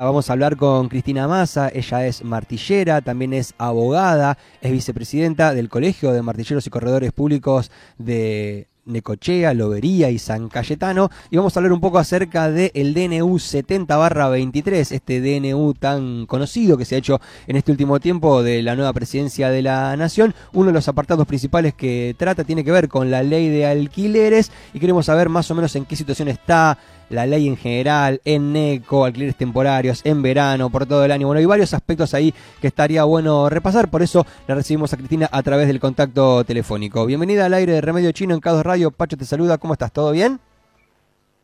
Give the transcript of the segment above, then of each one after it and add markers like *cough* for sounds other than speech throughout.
Vamos a hablar con Cristina Massa, ella es martillera, también es abogada, es vicepresidenta del Colegio de Martilleros y Corredores Públicos de Necochea, Lobería y San Cayetano y vamos a hablar un poco acerca del DNU 70-23, este DNU tan conocido que se ha hecho en este último tiempo de la nueva presidencia de la Nación. Uno de los apartados principales que trata tiene que ver con la ley de alquileres y queremos saber más o menos en qué situación está la ley en general, en NECO, alquileres temporarios, en verano, por todo el año. Bueno, hay varios aspectos ahí que estaría bueno repasar, por eso la recibimos a Cristina a través del contacto telefónico. Bienvenida al aire de Remedio Chino en Cados Radio. Pacho te saluda, ¿cómo estás? ¿Todo bien?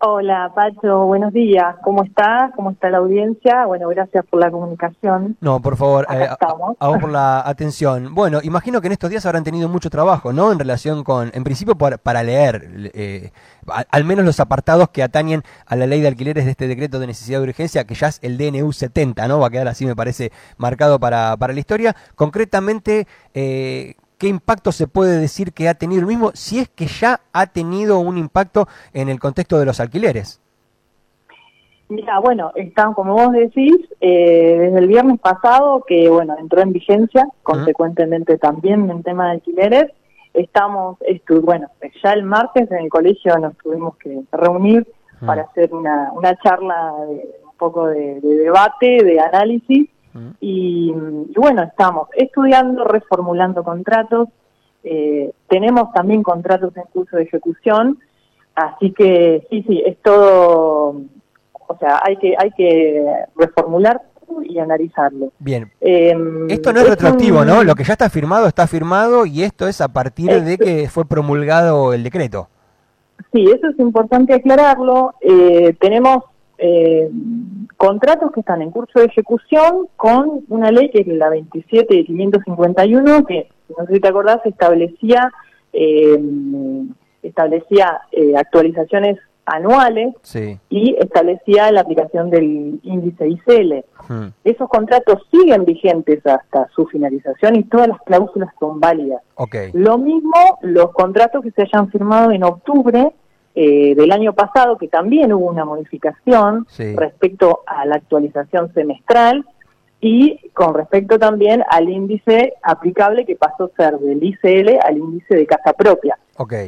Hola, Pacho, buenos días. ¿Cómo estás? ¿Cómo está la audiencia? Bueno, gracias por la comunicación. No, por favor, eh, a, vos por la atención. Bueno, imagino que en estos días habrán tenido mucho trabajo, ¿no? En relación con, en principio, para leer, eh, al menos los apartados que atañen a la ley de alquileres de este decreto de necesidad de urgencia, que ya es el DNU 70, ¿no? Va a quedar así, me parece, marcado para, para la historia. Concretamente, eh, ¿qué impacto se puede decir que ha tenido el mismo, si es que ya ha tenido un impacto en el contexto de los alquileres? Mira, bueno, están, como vos decís, eh, desde el viernes pasado, que bueno, entró en vigencia, consecuentemente también en tema de alquileres, estamos, bueno, ya el martes en el colegio nos tuvimos que reunir para hacer una, una charla, de, un poco de, debate, de análisis, y, bueno, estamos estudiando, reformulando contratos, eh, tenemos también contratos en curso de ejecución, así que sí, sí, es todo, o sea, hay que, hay que reformular y analizarlo. Bien. Em, esto no es, retroactivo, ¿no? Lo que ya está firmado está firmado y esto es a partir de que fue promulgado el decreto. Sí, eso es importante aclararlo. Eh, tenemos eh, contratos que están en curso de ejecución con una ley que es la 27 de 551 que, no sé si te acordás, establecía, eh, establecía actualizaciones anuales y establecía la aplicación del índice ICL. Hmm. Esos contratos siguen vigentes hasta su finalización y todas las cláusulas son válidas. Lo mismo los contratos que se hayan firmado en octubre eh, del año pasado, que también hubo una modificación respecto a la actualización semestral y con respecto también al índice aplicable que pasó a ser del ICL al índice de casa propia.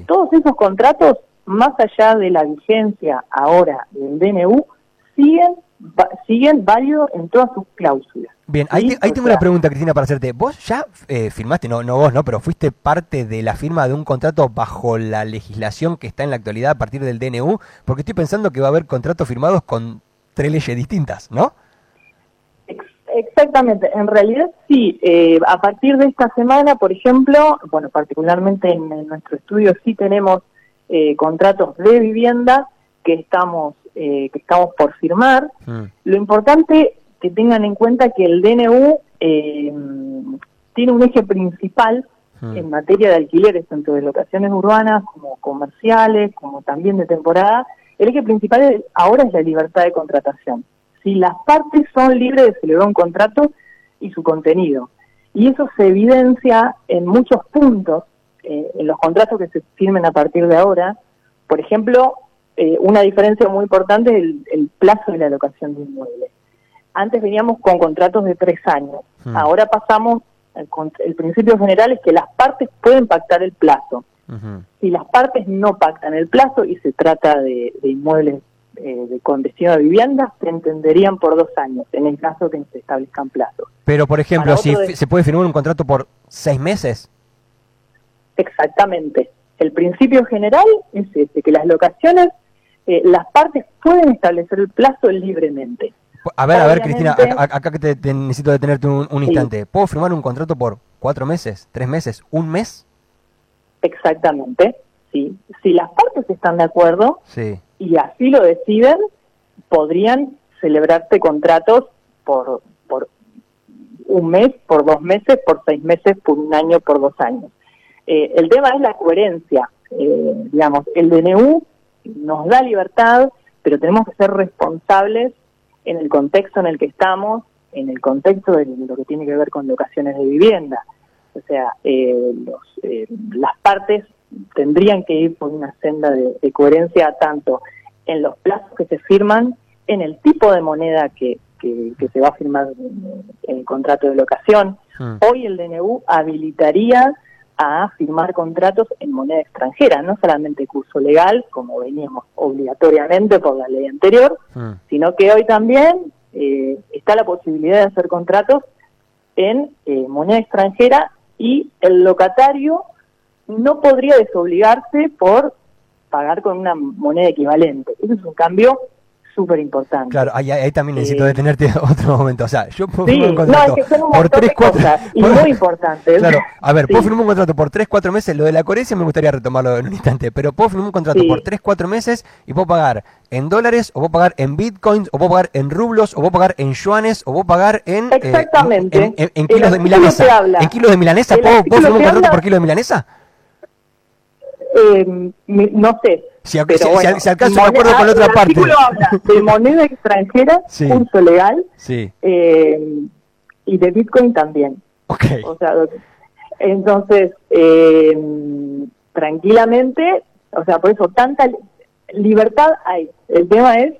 Todos esos contratos más allá de la vigencia ahora del DNU, siguen siguen válidos en todas sus cláusulas. Bien, ahí, tengo una pregunta, Cristina, para hacerte. ¿Vos ya eh, firmaste, no, no vos, no, pero fuiste parte de la firma de un contrato bajo la legislación que está en la actualidad a partir del DNU? Porque estoy pensando que va a haber contratos firmados con tres leyes distintas, ¿no? Exactamente, en realidad sí, eh, a partir de esta semana, por ejemplo, bueno, particularmente en nuestro estudio sí tenemos eh, contratos de vivienda que estamos, eh, que estamos por firmar. Mm. Lo importante que tengan en cuenta que el DNU eh, tiene un eje principal mm. en materia de alquileres, tanto de locaciones urbanas como comerciales, como también de temporada. El eje principal ahora es la libertad de contratación. Si las partes son libres de celebrar un contrato y su contenido. Y eso se evidencia en muchos puntos eh, en los contratos que se firmen a partir de ahora, por ejemplo, eh, una diferencia muy importante es el, plazo de la locación de inmuebles. Antes veníamos con contratos de tres años, hmm. ahora pasamos, el, principio general es que las partes pueden pactar el plazo. Si las partes no pactan el plazo y se trata de, inmuebles eh, de, con destino de vivienda, se entenderían por dos años, en el caso que se establezcan plazos. Pero, por ejemplo, si se puede firmar un contrato por seis meses. Exactamente. El principio general es este, que las locaciones, eh, las partes pueden establecer el plazo libremente. A ver, a ver, Cristina, acá, que te, necesito detenerte un, un instante. ¿Puedo firmar un contrato por cuatro meses, tres meses, un mes? Exactamente, sí. Si las partes están de acuerdo sí. y así lo deciden, podrían celebrarse contratos por, por un mes, por dos meses, por seis meses, por un año, por dos años. Eh, el tema es la coherencia. Eh, digamos, el DNU nos da libertad, pero tenemos que ser responsables en el contexto en el que estamos, en el contexto de lo que tiene que ver con locaciones de vivienda. O sea, eh, las partes tendrían que ir por una senda de, coherencia tanto en los plazos que se firman, en el tipo de moneda que, que, se va a firmar el contrato de locación. Hmm. Hoy el DNU habilitaría a firmar contratos en moneda extranjera, no solamente curso legal, como veníamos obligatoriamente por la ley anterior, hmm. sino que hoy también eh, está la posibilidad de hacer contratos en eh, moneda extranjera y el locatario no podría desobligarse por pagar con una moneda equivalente. Eso es un cambio súper importante. Claro, ahí, también necesito eh, detenerte *laughs* otro momento. O sea, yo puedo firmar un contrato por 3, 4 y muy importante. *laughs* Claro, a ver, puedo firmar un contrato por 3, 4 meses. Lo de la coherencia me gustaría retomarlo en un instante, pero puedo firmar un contrato por 3, 4 meses y puedo pagar en dólares, o puedo pagar en bitcoins, o puedo pagar en rublos, o puedo pagar en yuanes, o puedo pagar en, eh, Exactamente. en, kilos de milanesa. ¿En kilos de milanesa? ¿Puedo, ¿puedo firmar un contrato por kilo de milanesa? Eh, no sé. Si, si, alcanza un acuerdo con otra parte. habla de moneda extranjera, curso legal, eh, y de Bitcoin también. Okay. O sea, entonces, eh, tranquilamente, o sea, por eso tanta libertad hay. El tema es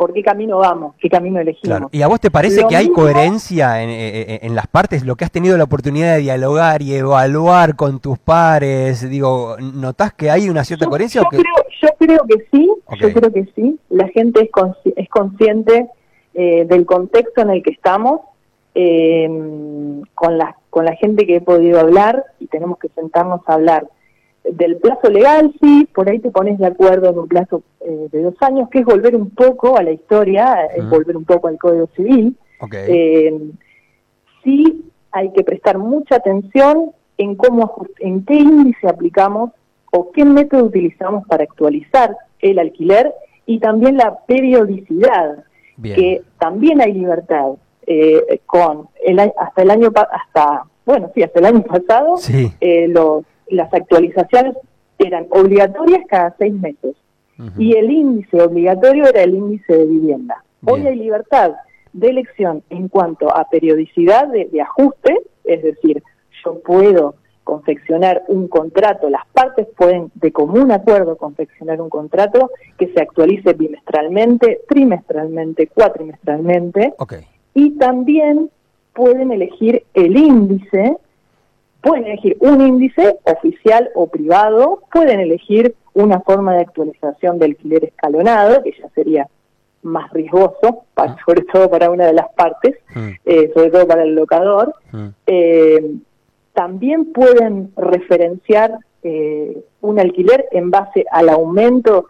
por qué camino vamos, qué camino elegimos. ¿Y a vos te parece que hay coherencia en, las partes? Lo que has tenido la oportunidad de dialogar y evaluar con tus pares, digo, ¿notás que hay una cierta coherencia? Yo, creo, yo creo que sí, yo creo que sí. La gente es, es consciente eh, del contexto en el que estamos. Eh, con, la, con la gente que he podido hablar y tenemos que sentarnos a hablar del plazo legal, sí, por ahí te pones de acuerdo en un plazo eh, de dos años, que es volver un poco a la historia, es volver un poco al Código Civil. Eh, sí hay que prestar mucha atención en cómo, en qué índice aplicamos o qué método utilizamos para actualizar el alquiler y también la periodicidad, que también hay libertad. Eh, con el hasta el año hasta bueno sí hasta el año pasado los las actualizaciones eran obligatorias cada seis meses. Y el índice obligatorio era el índice de vivienda. Hoy hay libertad de elección en cuanto a periodicidad de, ajuste, es decir, yo puedo confeccionar un contrato, las partes pueden de común acuerdo confeccionar un contrato que se actualice bimestralmente, trimestralmente, cuatrimestralmente, y también pueden elegir el índice Pueden elegir un índice oficial o privado, pueden elegir una forma de actualización del alquiler escalonado, que ya sería más riesgoso, para, ah. sobre todo para una de las partes, mm. eh, sobre todo para el locador. Mm. Eh, también pueden referenciar eh, un alquiler en base al aumento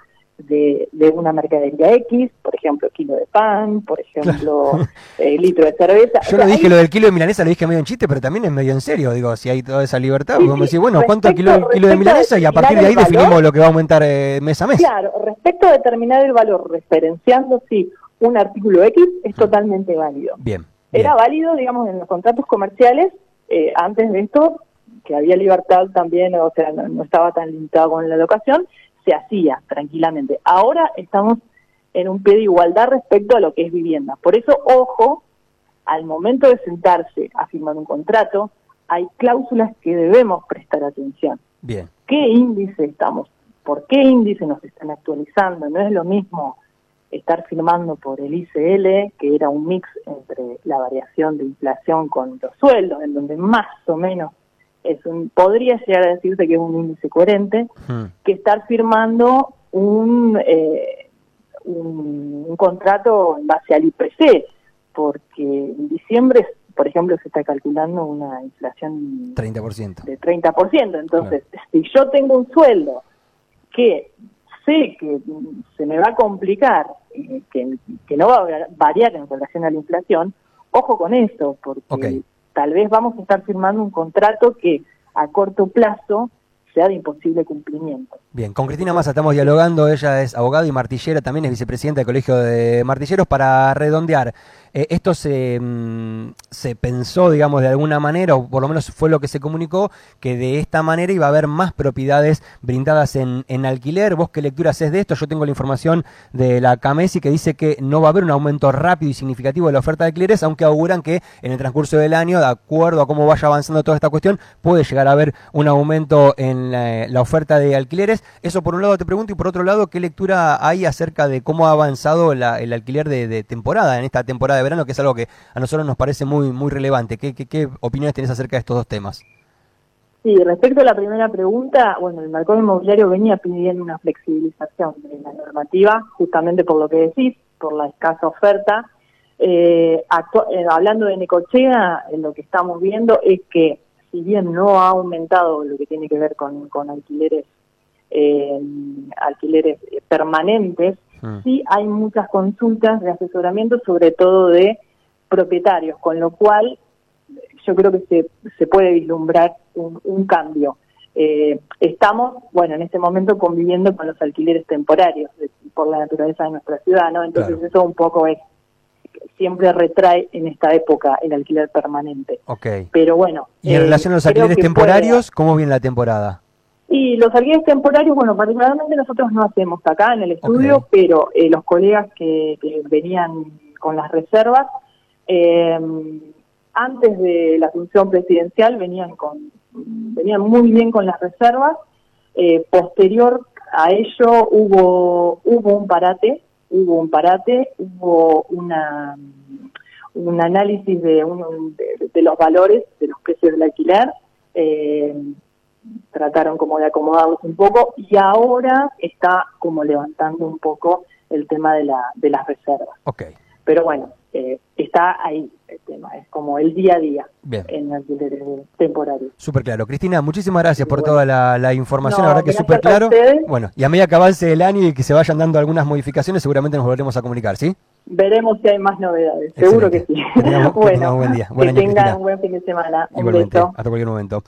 de, una mercadería X, por ejemplo, kilo de pan, por ejemplo, *laughs* eh, litro de cerveza. Yo lo dije, lo del kilo de milanesa lo dije medio en chiste, pero también es medio en serio. Digo, si hay toda esa libertad, sí, vamos bueno, ¿cuánto kilo, kilo de milanesa? Y a partir de ahí definimos lo que va a aumentar eh, mes a mes. Claro, respecto a determinar el valor, referenciando si un artículo X es totalmente válido. Bien. Era válido, digamos, en los contratos comerciales, eh, antes de esto, que había libertad también, o sea, no estaba tan limitado con la locación, se hacía tranquilamente. Ahora estamos en un pie de igualdad respecto a lo que es vivienda. Por eso, ojo, al momento de sentarse a firmar un contrato, hay cláusulas que debemos prestar atención. Bien. ¿Qué índice estamos? ¿Por qué índice nos están actualizando? No es lo mismo estar firmando por el ICL, que era un mix entre la variación de inflación con los sueldos, en donde más o menos es un, podría llegar a decirse que es un índice coherente, que estar firmando un, eh, un, contrato en base al IPC, porque en diciembre, por ejemplo, se está calculando una inflación 30%. de 30%. Entonces, si yo tengo un sueldo que sé que se me va a complicar, eh, que, que, no va a variar en relación a la inflación, ojo con eso, porque tal vez vamos a estar firmando un contrato que a corto plazo sea de imposible cumplimiento. Bien, con Cristina Massa estamos dialogando, ella es abogada y martillera, también es vicepresidenta del Colegio de Martilleros, para redondear. Eh, esto se, mm, se pensó, digamos, de alguna manera, o por lo menos fue lo que se comunicó, que de esta manera iba a haber más propiedades brindadas en, en alquiler. ¿Vos qué lectura haces de esto? Yo tengo la información de la CAMESI que dice que no va a haber un aumento rápido y significativo de la oferta de alquileres, aunque auguran que en el transcurso del año, de acuerdo a cómo vaya avanzando toda esta cuestión, puede llegar a haber un aumento en en la, oferta de alquileres. Eso por un lado te pregunto y por otro lado, ¿qué lectura hay acerca de cómo ha avanzado el alquiler de, temporada en esta temporada de verano, que es algo que a nosotros nos parece muy, muy relevante? ¿Qué, qué, opiniones tenés acerca de estos dos temas? Sí, respecto a la primera pregunta, bueno, el mercado inmobiliario venía pidiendo una flexibilización de la normativa, justamente por lo que decís, por la escasa oferta. Eh, eh, hablando de Necochea, lo que estamos viendo es que si bien no ha aumentado lo que tiene que ver con, alquileres eh, alquileres permanentes, mm. sí hay muchas consultas de asesoramiento, sobre todo de propietarios, con lo cual yo creo que se, se puede vislumbrar un, cambio. Eh, estamos, bueno, en este momento conviviendo con los alquileres temporarios por la naturaleza de nuestra ciudad, ¿no? Entonces eso un poco es siempre retrae en esta época el alquiler permanente. Ok. Pero bueno. ¿Y en relación a los eh, alquileres temporarios, cómo viene la temporada? Y los alquileres temporarios, bueno, particularmente nosotros no hacemos acá en el estudio, pero eh, los colegas que, venían con las reservas, eh, antes de la función presidencial venían con venían muy bien con las reservas. posterior a ello hubo hubo un parate hubo un parate, hubo una, un análisis de, de, los valores, de los precios del alquiler, eh, trataron como de acomodarlos un poco y ahora está como levantando un poco el tema de, la, de las reservas. Okay. Pero bueno, eh, está ahí el tema, es como el día a día en alquileres temporarios. Súper claro. Cristina, muchísimas gracias por toda la, información, la verdad que es súper claro. Bueno, y a medida que avance el año y que se vayan dando algunas modificaciones, seguramente nos volveremos a comunicar, ¿sí? Veremos si hay más novedades, seguro que sí. *laughs* bueno, buen día. que tengan un buen fin de semana. Igualmente, hasta cualquier momento.